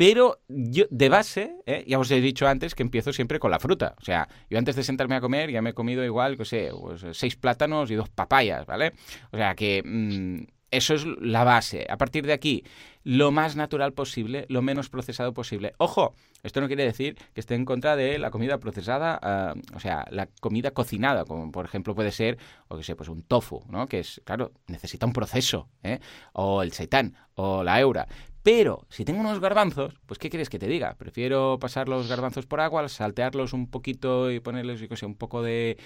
Pero yo, de base, ¿eh? ya os he dicho antes que empiezo siempre con la fruta. O sea, yo antes de sentarme a comer ya me he comido igual, que sé, pues, seis plátanos y dos papayas, ¿vale? O sea que mm, eso es la base. A partir de aquí, lo más natural posible, lo menos procesado posible. Ojo, esto no quiere decir que esté en contra de la comida procesada, ah, o sea, la comida cocinada, como por ejemplo puede ser, o que sé, pues un tofu, ¿no? Que es, claro, necesita un proceso, ¿eh? O el seitán, o la eura. Pero si tengo unos garbanzos, pues ¿qué quieres que te diga? Prefiero pasar los garbanzos por agua, saltearlos un poquito y ponerles, yo sé, un poco de,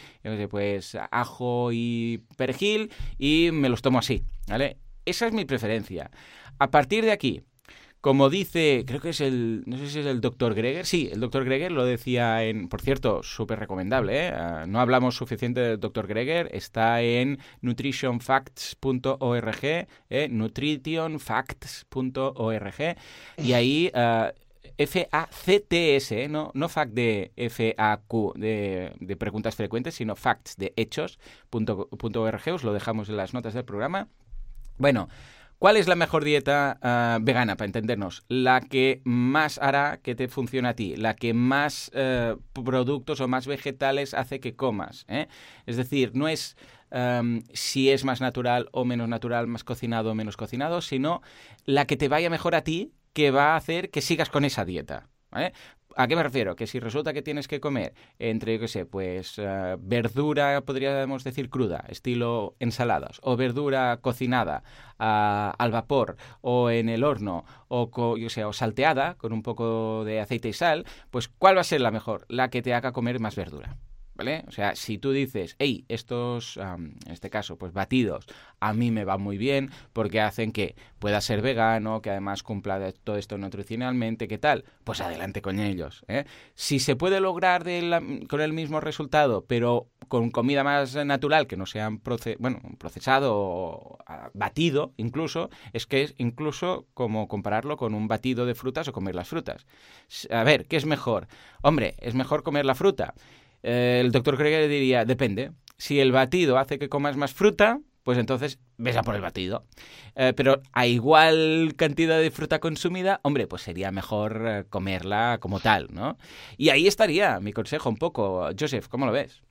pues ajo y perejil y me los tomo así, ¿vale? Esa es mi preferencia. A partir de aquí, como dice, creo que es el, no sé si es el doctor Greger, sí, el doctor Greger lo decía en, por cierto, súper recomendable, ¿eh? Ah, no hablamos suficiente del doctor Greger, está en nutritionfacts.org, ¿eh? nutritionfacts.org, y ahí... Uh, F-A-C-T-S, ¿eh? no, no fact de F-A-Q, de, de, preguntas frecuentes, sino facts de hechos.org, os lo dejamos en las notas del programa. Bueno, ¿Cuál es la mejor dieta ah, vegana, para entendernos? La que más hará que te funcione a ti, la que más eh, productos o más vegetales hace que comas. ¿eh? Es decir, no es si es más natural o menos natural, más cocinado o menos cocinado, sino la que te vaya mejor a ti, que va a hacer que sigas con esa dieta. ¿vale? ¿A qué me refiero? Que si resulta que tienes que comer entre, yo qué sé, pues uh, verdura, podríamos decir cruda, estilo ensaladas, o verdura cocinada uh, al vapor, o en el horno, o, yo sé, o salteada con un poco de aceite y sal, pues ¿cuál va a ser la mejor? La que te haga comer más verdura. ¿Vale? O sea, si tú dices, hey, estos, en este caso, pues batidos, a mí me van muy bien porque hacen que pueda ser vegano, que además cumpla todo esto nutricionalmente, ¿qué tal? Pues adelante con ellos. ¿eh? Si se puede lograr con el mismo resultado, pero con comida más natural, que no sea bueno, procesado o batido incluso, es que es incluso como compararlo con un batido de frutas o comer las frutas. A ver, ¿qué es mejor? Hombre, es mejor comer la fruta. Eh, el doctor Kreger diría, depende. Si el batido hace que comas más fruta, pues entonces ves a por el batido. Eh, pero a igual cantidad de fruta consumida, hombre, pues sería mejor eh, comerla como tal, ¿no? Y ahí estaría mi consejo un poco. Joseph, ¿cómo lo ves?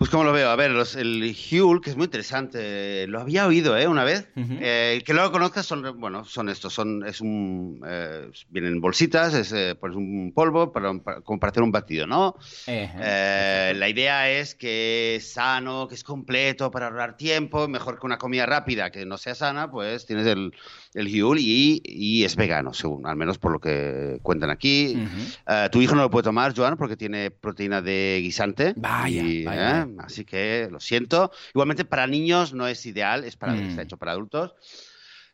Pues como lo veo, a ver, los, el Huel, que es muy interesante, lo había oído ¿eh? una vez. Uh -huh. eh, que no lo conozcas son, bueno, son estos, son, es un, eh, vienen bolsitas, es eh, pues un polvo para, para, como para hacer un batido, ¿no? Uh -huh. la idea es que es sano, que es completo para ahorrar tiempo, mejor que una comida rápida que no sea sana, pues tienes el, el Huel y, y, es vegano, según, al menos por lo que cuentan aquí. Uh -huh. tu hijo no lo puede tomar, Joan, porque tiene proteína de guisante. Vaya, y, vaya. Así que lo siento. Igualmente para niños no es ideal, es para, mm. está hecho para adultos.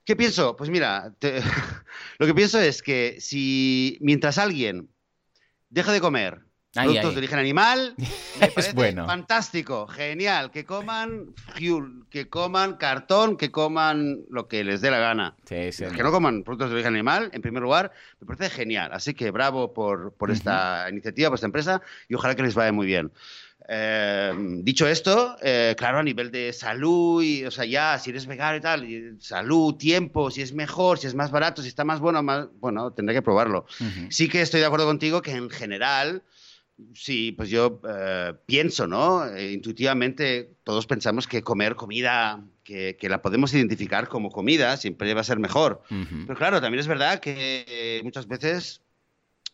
¿Qué pienso? Pues mira, te, (laughs) lo que pienso es que si mientras alguien deja de comer ay, productos de origen animal, (laughs) me es bueno. fantástico, genial, que coman fuel, que coman cartón, que coman lo que les dé la gana. Sí, sí, que no coman productos de origen animal, en primer lugar, me parece genial. Así que bravo por, por uh -huh. esta iniciativa, por esta empresa, y ojalá que les vaya muy bien. Eh, dicho esto, eh, claro, a nivel de salud, y, o sea, ya, si eres vegano y tal, y salud, tiempo, si es mejor, si es más barato, si está más bueno, más, bueno, tendré que probarlo. Uh -huh. Sí que estoy de acuerdo contigo que en general, sí, pues yo eh, pienso, ¿no? Eh, intuitivamente todos pensamos que comer comida que, que, la podemos identificar como comida siempre va a ser mejor. Uh -huh. Pero claro, también es verdad que muchas veces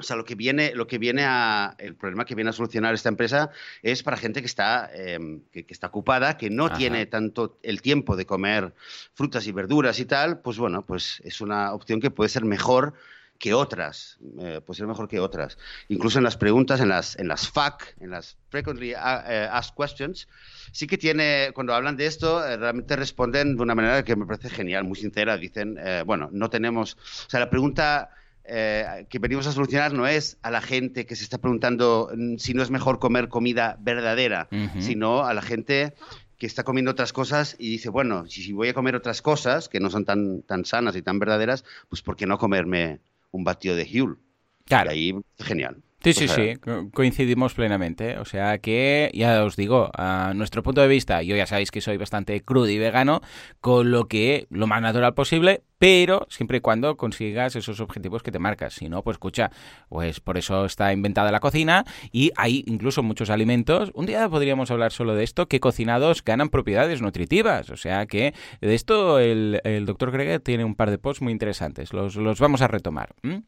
o sea, lo que viene, lo que viene a, el problema que viene a solucionar esta empresa es para gente que está, eh, que, que, está ocupada, que no Ajá. tiene tanto el tiempo de comer frutas y verduras y tal, pues bueno, pues es una opción que puede ser mejor que otras, eh, puede ser mejor que otras. Incluso en las preguntas, en las, en las FAQ, en las Frequently Asked Questions, sí que tiene, cuando hablan de esto, eh, realmente responden de una manera que me parece genial, muy sincera. Dicen, eh, bueno, no tenemos, o sea, la pregunta eh, que venimos a solucionar no es a la gente que se está preguntando mm, si no es mejor comer comida verdadera, uh -huh. sino a la gente que está comiendo otras cosas y dice, bueno, si, si, voy a comer otras cosas que no son tan, tan sanas y tan verdaderas, pues ¿por qué no comerme un batido de Huel? Claro. Y ahí, genial. Sí, sí, sí, coincidimos plenamente. O sea que, ya os digo, a nuestro punto de vista, yo ya sabéis que soy bastante crudo y vegano, con lo que lo más natural posible, pero siempre y cuando consigas esos objetivos que te marcas. Si no, pues escucha, pues por eso está inventada la cocina y hay incluso muchos alimentos. Un día podríamos hablar solo de esto, que cocinados ganan propiedades nutritivas. O sea que de esto el, el doctor Greger tiene un par de posts muy interesantes. Los, los vamos a retomar. ¿Mm?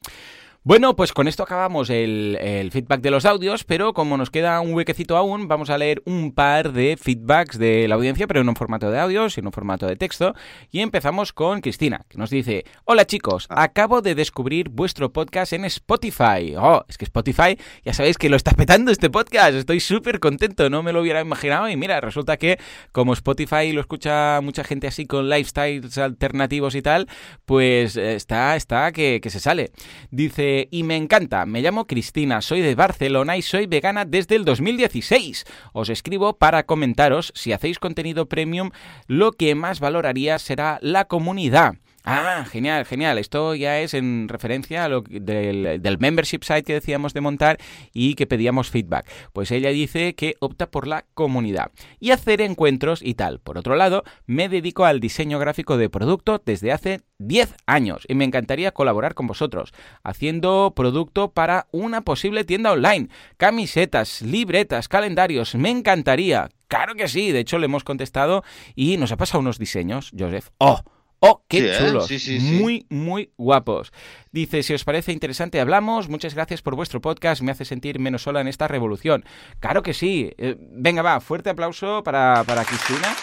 Bueno, pues con esto acabamos el, el, feedback de los audios, pero como nos queda un huequecito aún, vamos a leer un par de feedbacks de la audiencia, pero en un formato de audio, sino en un formato de texto. Y empezamos con Cristina, que nos dice, hola chicos, acabo de descubrir vuestro podcast en Spotify. Oh, es que Spotify, ya sabéis que lo está petando este podcast, estoy súper contento, no me lo hubiera imaginado. Y mira, resulta que como Spotify lo escucha mucha gente así con lifestyles alternativos y tal, pues está, está que, que se sale. Dice, y me encanta. Me llamo Cristina, soy de Barcelona y soy vegana desde el 2016. Os escribo para comentaros si hacéis contenido premium, lo que más valoraría será la comunidad. Ah, genial, genial. Esto ya es en referencia a lo del, del, membership site que decíamos de montar y que pedíamos feedback. Pues ella dice que opta por la comunidad y hacer encuentros y tal. Por otro lado, me dedico al diseño gráfico de producto desde hace 10 años y me encantaría colaborar con vosotros haciendo producto para una posible tienda online. Camisetas, libretas, calendarios. Me encantaría. Claro que sí. De hecho, le hemos contestado y nos ha pasado unos diseños, Joseph. ¡Oh! Oh, qué ¿eh? chulos. muy, muy guapos. Dice, si os parece interesante, hablamos. Muchas gracias por vuestro podcast. Me hace sentir menos sola en esta revolución. Claro que sí. Eh, venga, va, fuerte aplauso para, para Cristina.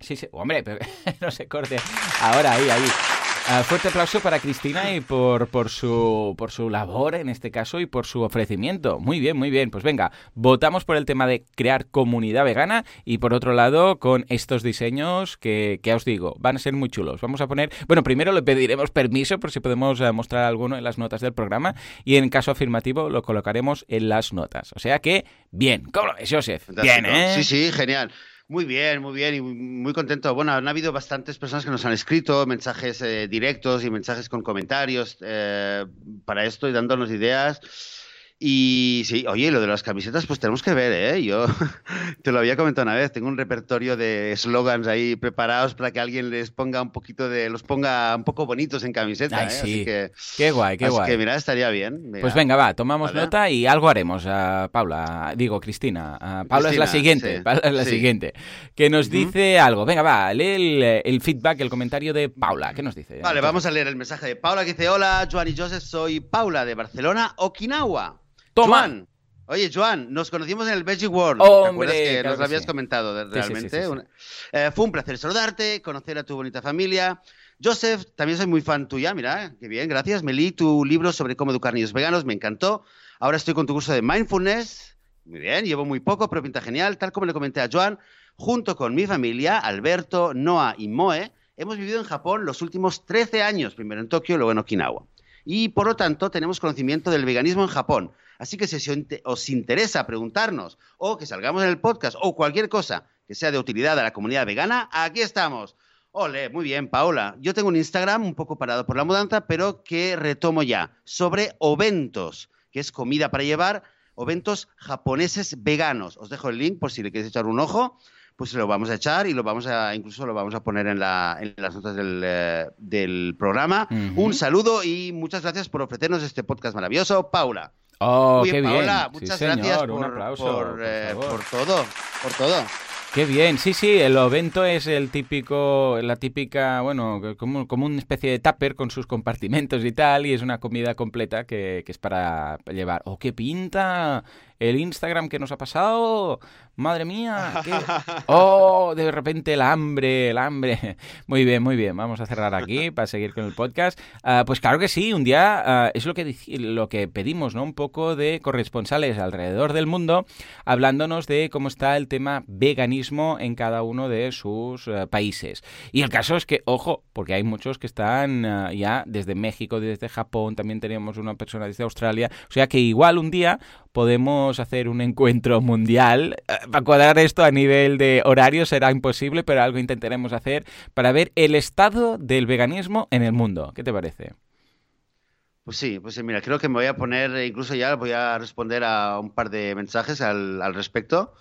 Sí, sí. Hombre, pero (laughs) no se corte. Ahora, ahí, ahí. Uh, fuerte aplauso para Cristina y por, por, su, por su labor en este caso y por su ofrecimiento. Muy bien, muy bien. Pues venga, votamos por el tema de crear comunidad vegana y por otro lado con estos diseños que, que os digo, van a ser muy chulos. Vamos a poner, bueno, primero le pediremos permiso por si podemos uh, mostrar alguno en las notas del programa y en caso afirmativo lo colocaremos en las notas. O sea que, bien. ¿Cómo lo ves, Joseph? Bien, ¿eh? Sí, sí, genial. Muy bien, muy bien y muy contento. Bueno, han habido bastantes personas que nos han escrito mensajes eh, directos y mensajes con comentarios eh, para esto y dándonos ideas. Y sí, oye, lo de las camisetas, pues tenemos que ver, ¿eh? Yo (laughs) te lo había comentado una vez, tengo un repertorio de eslogans ahí preparados para que alguien les ponga un poquito de, los ponga un poco bonitos en camiseta, ¿eh? Sí. que, qué guay, qué guay. que mira, estaría bien. Pues venga, va, tomamos nota y algo haremos, a Paula, digo, Cristina. Paula es la siguiente, Paula es la siguiente, que nos dice algo. Venga, va, lee el, el, feedback, el comentario de Paula, ¿qué nos dice? Vale, vamos a leer el mensaje de Paula que dice, hola, Joan y Joseph, soy Paula de Barcelona, Okinawa. Toma. Oye, Joan, nos conocimos en el Veggie World. Hombre, que nos lo habías comentado realmente? Eh, fue un placer saludarte, conocer a tu bonita familia. Joseph, también soy muy fan tuya, mira, qué bien, gracias. Me leí tu libro sobre cómo educar niños veganos, me encantó. Ahora estoy con tu curso de mindfulness. Muy bien, llevo muy poco, pero pinta genial. Tal como le comenté a Joan, junto con mi familia, Alberto, Noah y Moe, hemos vivido en Japón los últimos 13 años, primero en Tokio, luego en Okinawa. Y por lo tanto, tenemos conocimiento del veganismo en Japón Así que si os interesa preguntarnos o que salgamos en el podcast o cualquier cosa que sea de utilidad a la comunidad vegana, aquí estamos. Ole, muy bien, Paola. Yo tengo un Instagram un poco parado por la mudanza, pero que retomo ya, sobre oventos, que es comida para llevar, oventos japoneses veganos. Os dejo el link por si le queréis echar un ojo, pues lo vamos a echar y lo vamos a, incluso lo vamos a poner en, la, en las notas del, eh, programa. Un saludo y muchas gracias por ofrecernos este podcast maravilloso, Paula. Oh, qué bien. muchas gracias por, un aplauso, eh, por, todo, por todo. Qué bien, sí, sí, el ovento es el típico, la típica, bueno, como, como una especie de tupper con sus compartimentos y tal, y es una comida completa que, que es para llevar. ¡Oh, qué pinta! El Instagram que nos ha pasado. Madre mía. (laughs) Oh, de repente el hambre, el hambre. (laughs) Muy bien, muy bien. Vamos a cerrar aquí para seguir con el podcast. Ah, pues claro que sí, un día ah, es lo que, lo que pedimos, ¿no? Un poco de corresponsales alrededor del mundo hablándonos de cómo está el tema veganismo en cada uno de sus ah, países. Y el caso es que, ojo, porque hay muchos que están ya desde México, desde Japón, también tenemos una persona desde Australia. O sea que igual un día podemos hacer un encuentro mundial. Eh, para cuadrar esto a nivel de horario será imposible, pero algo intentaremos hacer para ver el estado del veganismo en el mundo. ¿Qué te parece? Pues sí, pues mira, creo que me voy a poner, incluso ya voy a responder a un par de mensajes al, respecto.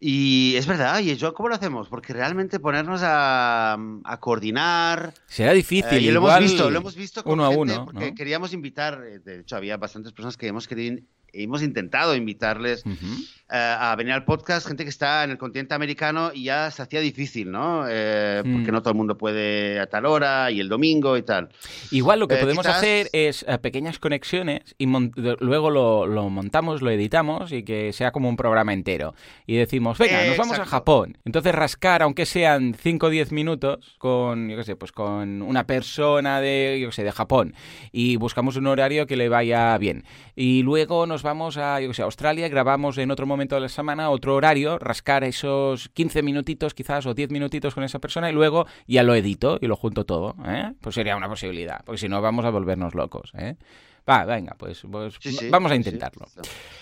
Y es verdad, y yo, ¿cómo lo hacemos? Porque realmente ponernos a, coordinar. Será difícil. y lo hemos visto, lo hemos visto uno a uno. Porque queríamos invitar, eh, de hecho, había bastantes personas que hemos querido hemos intentado invitarles eh, a venir al podcast, gente que está en el continente americano y ya se hacía difícil, ¿no? Eh, porque mm. no todo el mundo puede a tal hora y el domingo y tal. Igual lo que eh, podemos hacer es pequeñas conexiones y luego lo, montamos, lo editamos y que sea como un programa entero. Y decimos, venga, nos vamos a Japón. Entonces rascar, aunque sean 5 o 10 minutos, con, yo qué sé, pues con una persona de, yo qué sé, de Japón y buscamos un horario que le vaya bien. Y luego nos vamos a, yo sé, Australia, grabamos en otro momento de la semana otro horario, rascar esos 15 minutitos quizás o 10 minutitos con esa persona y luego ya lo edito y lo junto todo. ¿eh? Pues sería una posibilidad, porque si no vamos a volvernos locos. ¿eh? Va, venga, pues, pues vamos a intentarlo.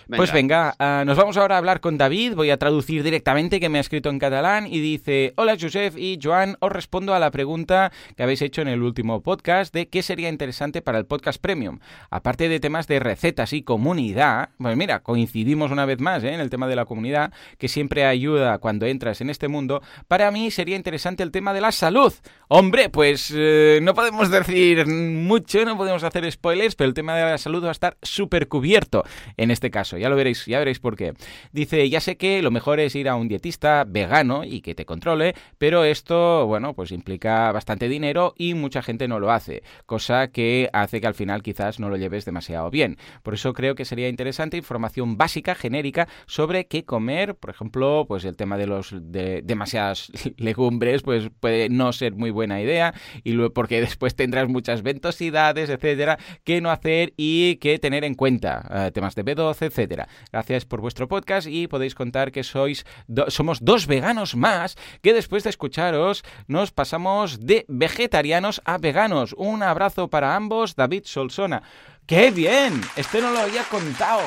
Pues venga, ah, nos vamos ahora a hablar con David. Voy a traducir directamente que me ha escrito en catalán y dice: Hola, Josep y Joan, os respondo a la pregunta que habéis hecho en el último podcast de qué sería interesante para el podcast premium. Aparte de temas de recetas y comunidad, pues mira, coincidimos una vez más ¿eh? en el tema de la comunidad, que siempre ayuda cuando entras en este mundo. Para mí sería interesante el tema de la salud. Hombre, pues eh, no podemos decir mucho, no podemos hacer spoilers, pero el tema de la salud va a estar súper cubierto en este caso. Ya lo veréis, ya veréis por qué. Dice, ya sé que lo mejor es ir a un dietista vegano y que te controle, pero esto, bueno, pues implica bastante dinero y mucha gente no lo hace, cosa que hace que al final quizás no lo lleves demasiado bien. Por eso creo que sería interesante información básica, genérica, sobre qué comer, por ejemplo, pues el tema de los de demasiadas (laughs) legumbres, pues puede no ser muy buena idea, y luego porque después tendrás muchas ventosidades, etcétera, qué no hacer y qué tener en cuenta, eh, temas de B12, etcétera. Gracias por vuestro podcast y podéis contar que sois somos dos veganos más que después de escucharos nos pasamos de vegetarianos a veganos. Un abrazo para ambos, David Solsona. ¡Qué bien! Este no lo había contado.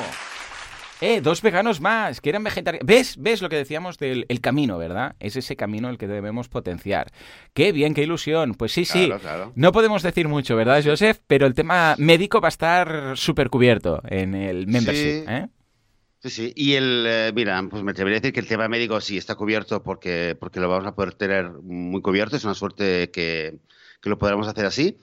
Eh, dos veganos más, que eran vegetarianos. ¿Ves? ¿Ves lo que decíamos del el camino, verdad? Es ese camino el que debemos potenciar. Qué bien, qué ilusión. Pues sí, sí. No podemos decir mucho, ¿verdad, Joseph? Pero el tema médico va a estar súper cubierto en el membership. ¿eh? Sí, sí. Y el, eh, mira, pues me atrevería a decir que el tema médico sí está cubierto porque, porque lo vamos a poder tener muy cubierto. Es una suerte que, que lo podamos hacer así.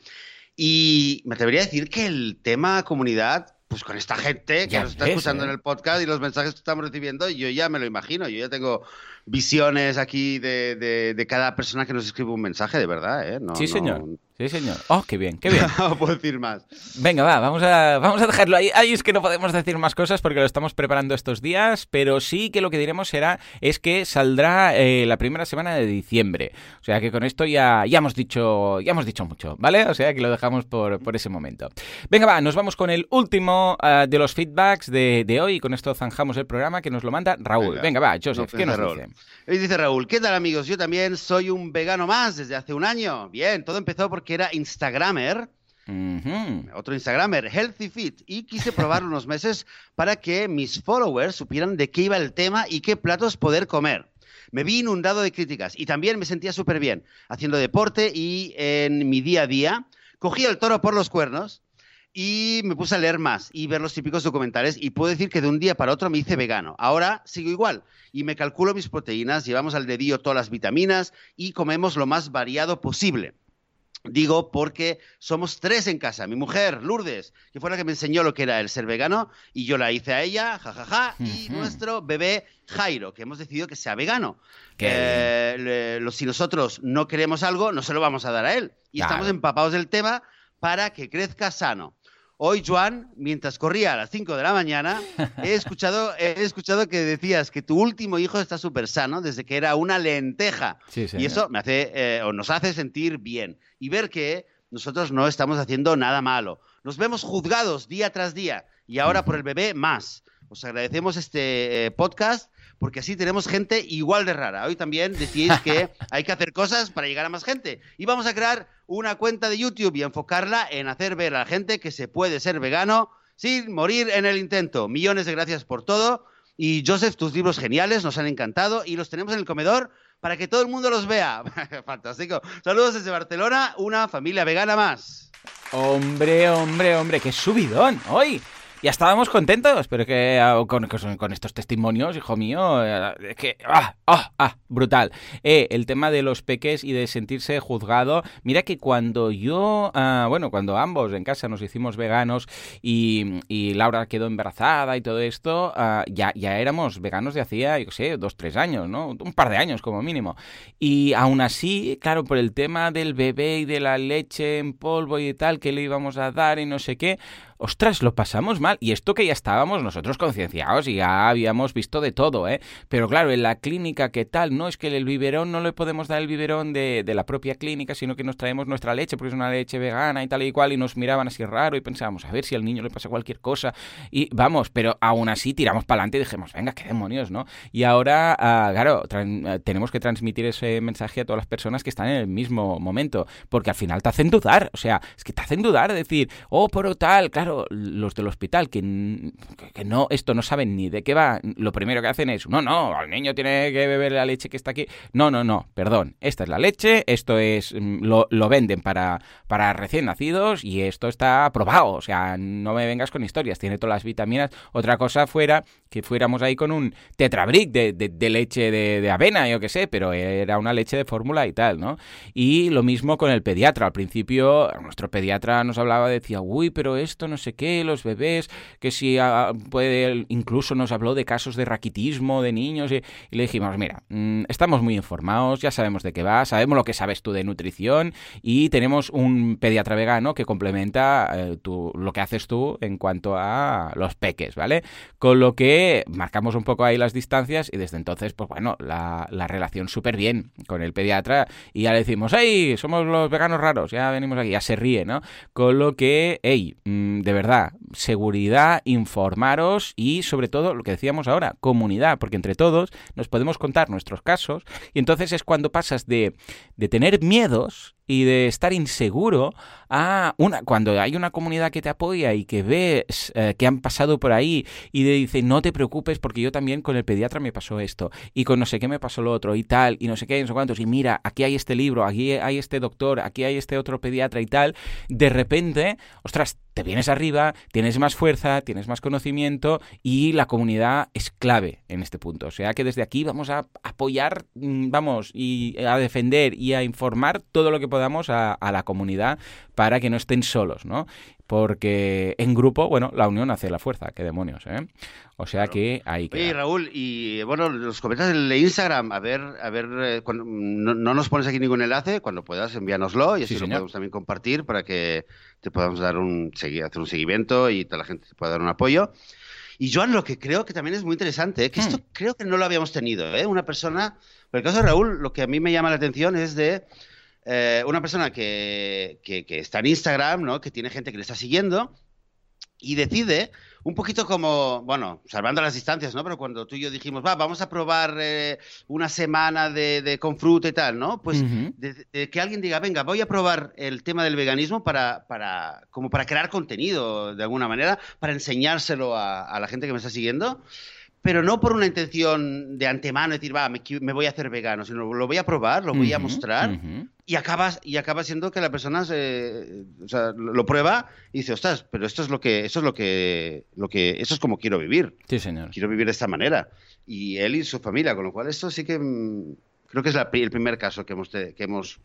Y me atrevería a decir que el tema comunidad pues con esta gente que nos está escuchando en ¿eh? el podcast y los mensajes que estamos recibiendo, yo ya me lo imagino, yo ya tengo visiones aquí de, de, cada persona que nos escribe un mensaje, de verdad, ¿eh? sí, señor. Sí, señor. Oh, qué bien, qué bien. (laughs) no puedo decir más. Venga, va, vamos a, vamos a dejarlo ahí. Ahí es que no podemos decir más cosas porque lo estamos preparando estos días, pero sí que lo que diremos será es que saldrá eh, la primera semana de diciembre. O sea que con esto ya, ya hemos dicho ya hemos dicho mucho, ¿vale? O sea que lo dejamos por, por ese momento. Venga, va, nos vamos con el último ah, de los feedbacks de, de, hoy. Con esto zanjamos el programa que nos lo manda Raúl. Venga, va, Joseph, ¿qué nos dice? Hoy dice Raúl, ¿qué tal amigos? Yo también soy un vegano más desde hace un año. Bien, todo empezó porque era Instagramer. Otro Instagramer, Healthy Fit, y quise probar (laughs) unos meses para que mis followers supieran de qué iba el tema y qué platos poder comer. Me vi inundado de críticas y también me sentía súper bien haciendo deporte y en mi día a día. Cogí el toro por los cuernos y me puse a leer más y ver los típicos documentales y puedo decir que de un día para otro me hice vegano. Ahora sigo igual y me calculo mis proteínas, llevamos al dedillo todas las vitaminas y comemos lo más variado posible. Digo porque somos tres en casa. Mi mujer, Lourdes, que fue la que me enseñó lo que era el ser vegano, y yo la hice a ella, jajaja, y nuestro bebé Jairo, que hemos decidido que sea vegano. Eh, si nosotros no queremos algo, no se lo vamos a dar a él. Y estamos empapados del tema para que crezca sano. Hoy, Joan, mientras corría a las 5 de la mañana, he (laughs) escuchado, he escuchado que decías que tu último hijo está súper sano desde que era una lenteja. y eso me hace, eh, o nos hace sentir bien. Y ver que nosotros no estamos haciendo nada malo. Nos vemos juzgados día tras día y ahora por el bebé más. Os agradecemos este eh, podcast porque así tenemos gente igual de rara. Hoy también decís que (laughs) hay que hacer cosas para llegar a más gente. Y vamos a crear una cuenta de YouTube y enfocarla en hacer ver a la gente que se puede ser vegano sin morir en el intento. Millones de gracias por todo. Y Joseph, tus libros geniales nos han encantado y los tenemos en el comedor para que todo el mundo los vea. (laughs) Fantástico. Saludos desde Barcelona, una familia vegana más. Hombre, hombre, hombre, qué subidón hoy ya estábamos contentos, pero que ah, con, estos testimonios, hijo mío, eh, es que, ah, ah, ah, brutal. Eh, el tema de los peques y de sentirse juzgado, mira que cuando yo, ah, bueno, cuando ambos en casa nos hicimos veganos y, y Laura quedó embarazada y todo esto, ah, ya, ya éramos veganos de hacía, yo sé, dos, tres años, ¿no? Un par de años como mínimo. Y aún así, claro, por el tema del bebé y de la leche en polvo y tal que le íbamos a dar y no sé qué, ostras, lo pasamos mal. Y esto que ya estábamos nosotros concienciados y ya habíamos visto de todo, ¿eh? Pero claro, en la clínica, ¿qué tal? No es que el biberón no le podemos dar el biberón de, la propia clínica, sino que nos traemos nuestra leche, porque es una leche vegana y tal y cual, y nos miraban así raro y pensábamos, a ver si al niño le pasa cualquier cosa. Y vamos, pero aún así tiramos para adelante y dijimos, venga, qué demonios, ¿no? Y ahora, ah, claro, eh, tenemos que transmitir ese mensaje a todas las personas que están en el mismo momento, porque al final te hacen dudar, o sea, es que te hacen dudar, decir, oh, pero tal, claro, los del hospital que, que, no, esto no saben ni de qué va, lo primero que hacen es, no, no, al niño tiene que beber la leche que está aquí. No, no, no, perdón, esta es la leche, esto es, mm, lo, lo venden para, para recién nacidos y esto está aprobado, o sea, no me vengas con historias, tiene todas las vitaminas. Otra cosa fuera que fuéramos ahí con un tetrabric de, de, leche de, de, avena, yo qué sé, pero era una leche de fórmula y tal, ¿no? Y lo mismo con el pediatra. Al principio, nuestro pediatra nos hablaba, decía, uy, pero esto no sé qué, los bebés, que si ah, puede, incluso nos habló de casos de raquitismo de niños y, le dijimos, mira, mm, estamos muy informados, ya sabemos de qué va, sabemos lo que sabes tú de nutrición y tenemos un pediatra vegano que complementa eh, lo que haces tú en cuanto a los peques, ¿vale? Con lo que marcamos un poco ahí las distancias y desde entonces, pues bueno, la, la relación súper bien con el pediatra y ya le decimos, hey, somos los veganos raros, ya venimos aquí, ya se ríe, ¿no? Con lo que, hey, mm, de verdad, seguridad, informaros y sobre todo lo que decíamos ahora, comunidad, porque entre todos nos podemos contar nuestros casos y entonces es cuando pasas de, de tener miedos y de estar inseguro a una cuando hay una comunidad que te apoya y que ves eh, que han pasado por ahí y te dice no te preocupes porque yo también con el pediatra me pasó esto y con no sé qué me pasó lo otro y tal y no sé qué y no sé cuántos y mira aquí hay este libro aquí hay este doctor aquí hay este otro pediatra y tal de repente ostras te vienes arriba, tienes más fuerza, tienes más conocimiento y la comunidad es clave en este punto. O sea que desde aquí vamos a apoyar, mm, vamos, y a defender y a informar todo lo que podamos a, a la comunidad para que no estén solos, ¿no? Porque en grupo, bueno, la unión hace la fuerza, qué demonios, ¿eh? O sea que hay que. Oye, Raúl, y bueno, los comentarios de Instagram, a ver, a ver, eh, cuando, no, nos pones aquí ningún enlace, cuando puedas envíanoslo y así lo podemos también compartir para que te podamos dar un, hacer un seguimiento y toda la gente te pueda dar un apoyo. Y Joan, lo que creo que también es muy interesante, que esto hmm. creo que no lo habíamos tenido, ¿eh? Una persona, por el caso de Raúl, lo que a mí me llama la atención es de eh, una persona que, que, está en Instagram, ¿no? Que tiene gente que le está siguiendo y decide un poquito como, bueno, salvando las distancias, ¿no? Pero cuando tú y yo dijimos, va, vamos a probar eh, una semana de, con fruta y tal, ¿no? Pues que alguien diga, venga, voy a probar el tema del veganismo para, para, como para crear contenido de alguna manera, para enseñárselo a, a la gente que me está siguiendo pero no por una intención de antemano, decir, va, me, voy a hacer vegano, sino lo voy a probar, lo voy a mostrar, y, acaba, y acaba siendo que la persona se, o sea, lo prueba y dice, ostras, pero esto es lo que, eso es lo que, lo que, eso es como quiero vivir. Sí, señor. Quiero vivir de esta manera. Y él y su familia, con lo cual esto sí que mm, creo que es el primer caso que hemos, que hemos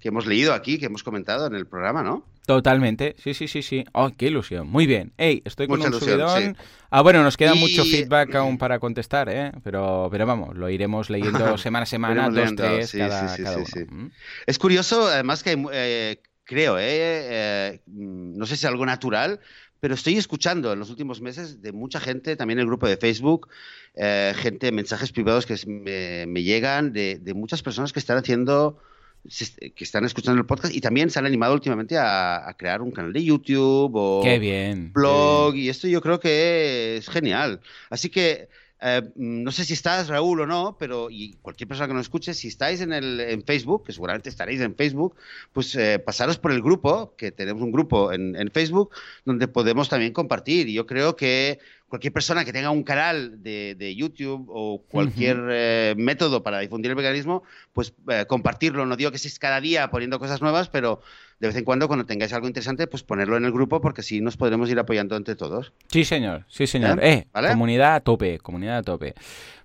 que hemos leído aquí, que hemos comentado en el programa, ¿no? Totalmente, sí, sí, sí, sí. Oh, qué ilusión. Muy bien. Hey, estoy con un subidón. Ah, bueno, nos queda mucho feedback aún para contestar, ¿eh? Pero, pero vamos, lo iremos leyendo (laughs) semana a semana, dos, tres, cada, uno. Es curioso, además que eh, creo, ¿eh? ¿eh? No sé si es algo natural, pero estoy escuchando en los últimos meses de mucha gente, también el grupo de Facebook, eh, gente, mensajes privados que me, llegan de, de, muchas personas que están haciendo que están escuchando el podcast y también se han animado últimamente a, crear un canal de YouTube o bien, blog y esto yo creo que es genial. Así que eh, no sé si estás Raúl o no, pero y cualquier persona que nos escuche, si estáis en el en Facebook, que seguramente estaréis en Facebook, pues eh, pasaros por el grupo, que tenemos un grupo en, en Facebook donde podemos también compartir. Y yo creo que cualquier persona que tenga un canal de, YouTube o cualquier eh, método para difundir el veganismo, pues eh, compartirlo. No digo que estéis cada día poniendo cosas nuevas, pero de vez en cuando, cuando tengáis algo interesante, pues ponerlo en el grupo porque así nos podremos ir apoyando entre todos. Sí, señor. Sí, señor. Eh, comunidad a tope, comunidad a tope.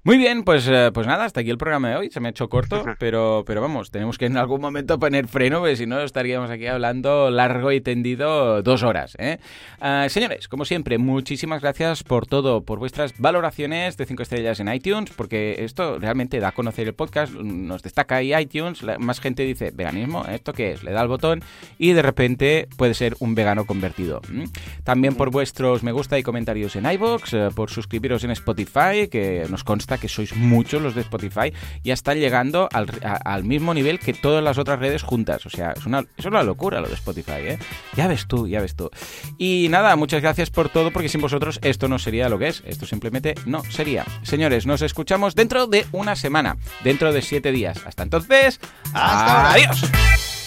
Muy bien, pues, eh, pues nada, hasta aquí el programa de hoy. Se me ha hecho corto, pero, pero vamos, tenemos que en algún momento poner freno, porque si no estaríamos aquí hablando largo y tendido dos horas. ¿eh? Ah, señores, como siempre, muchísimas gracias por todo, por vuestras valoraciones de 5 estrellas en iTunes, porque esto realmente da a conocer el podcast, nos destaca ahí iTunes, más gente dice, veganismo, ¿esto qué es? Le da el botón y de repente puede ser un vegano convertido. También por vuestros me gusta y comentarios en iBox, eh, por suscribiros en Spotify, que nos consta que sois muchos los de Spotify, ya están llegando al, mismo nivel que todas las otras redes juntas. O sea, es una, es una locura lo de Spotify, ¿eh? Ya ves tú, ya ves tú. Y nada, muchas gracias por todo, porque sin vosotros esto no sería lo que es. Esto simplemente no sería. Señores, nos escuchamos dentro de una semana, dentro de siete días. Hasta entonces, hasta adiós.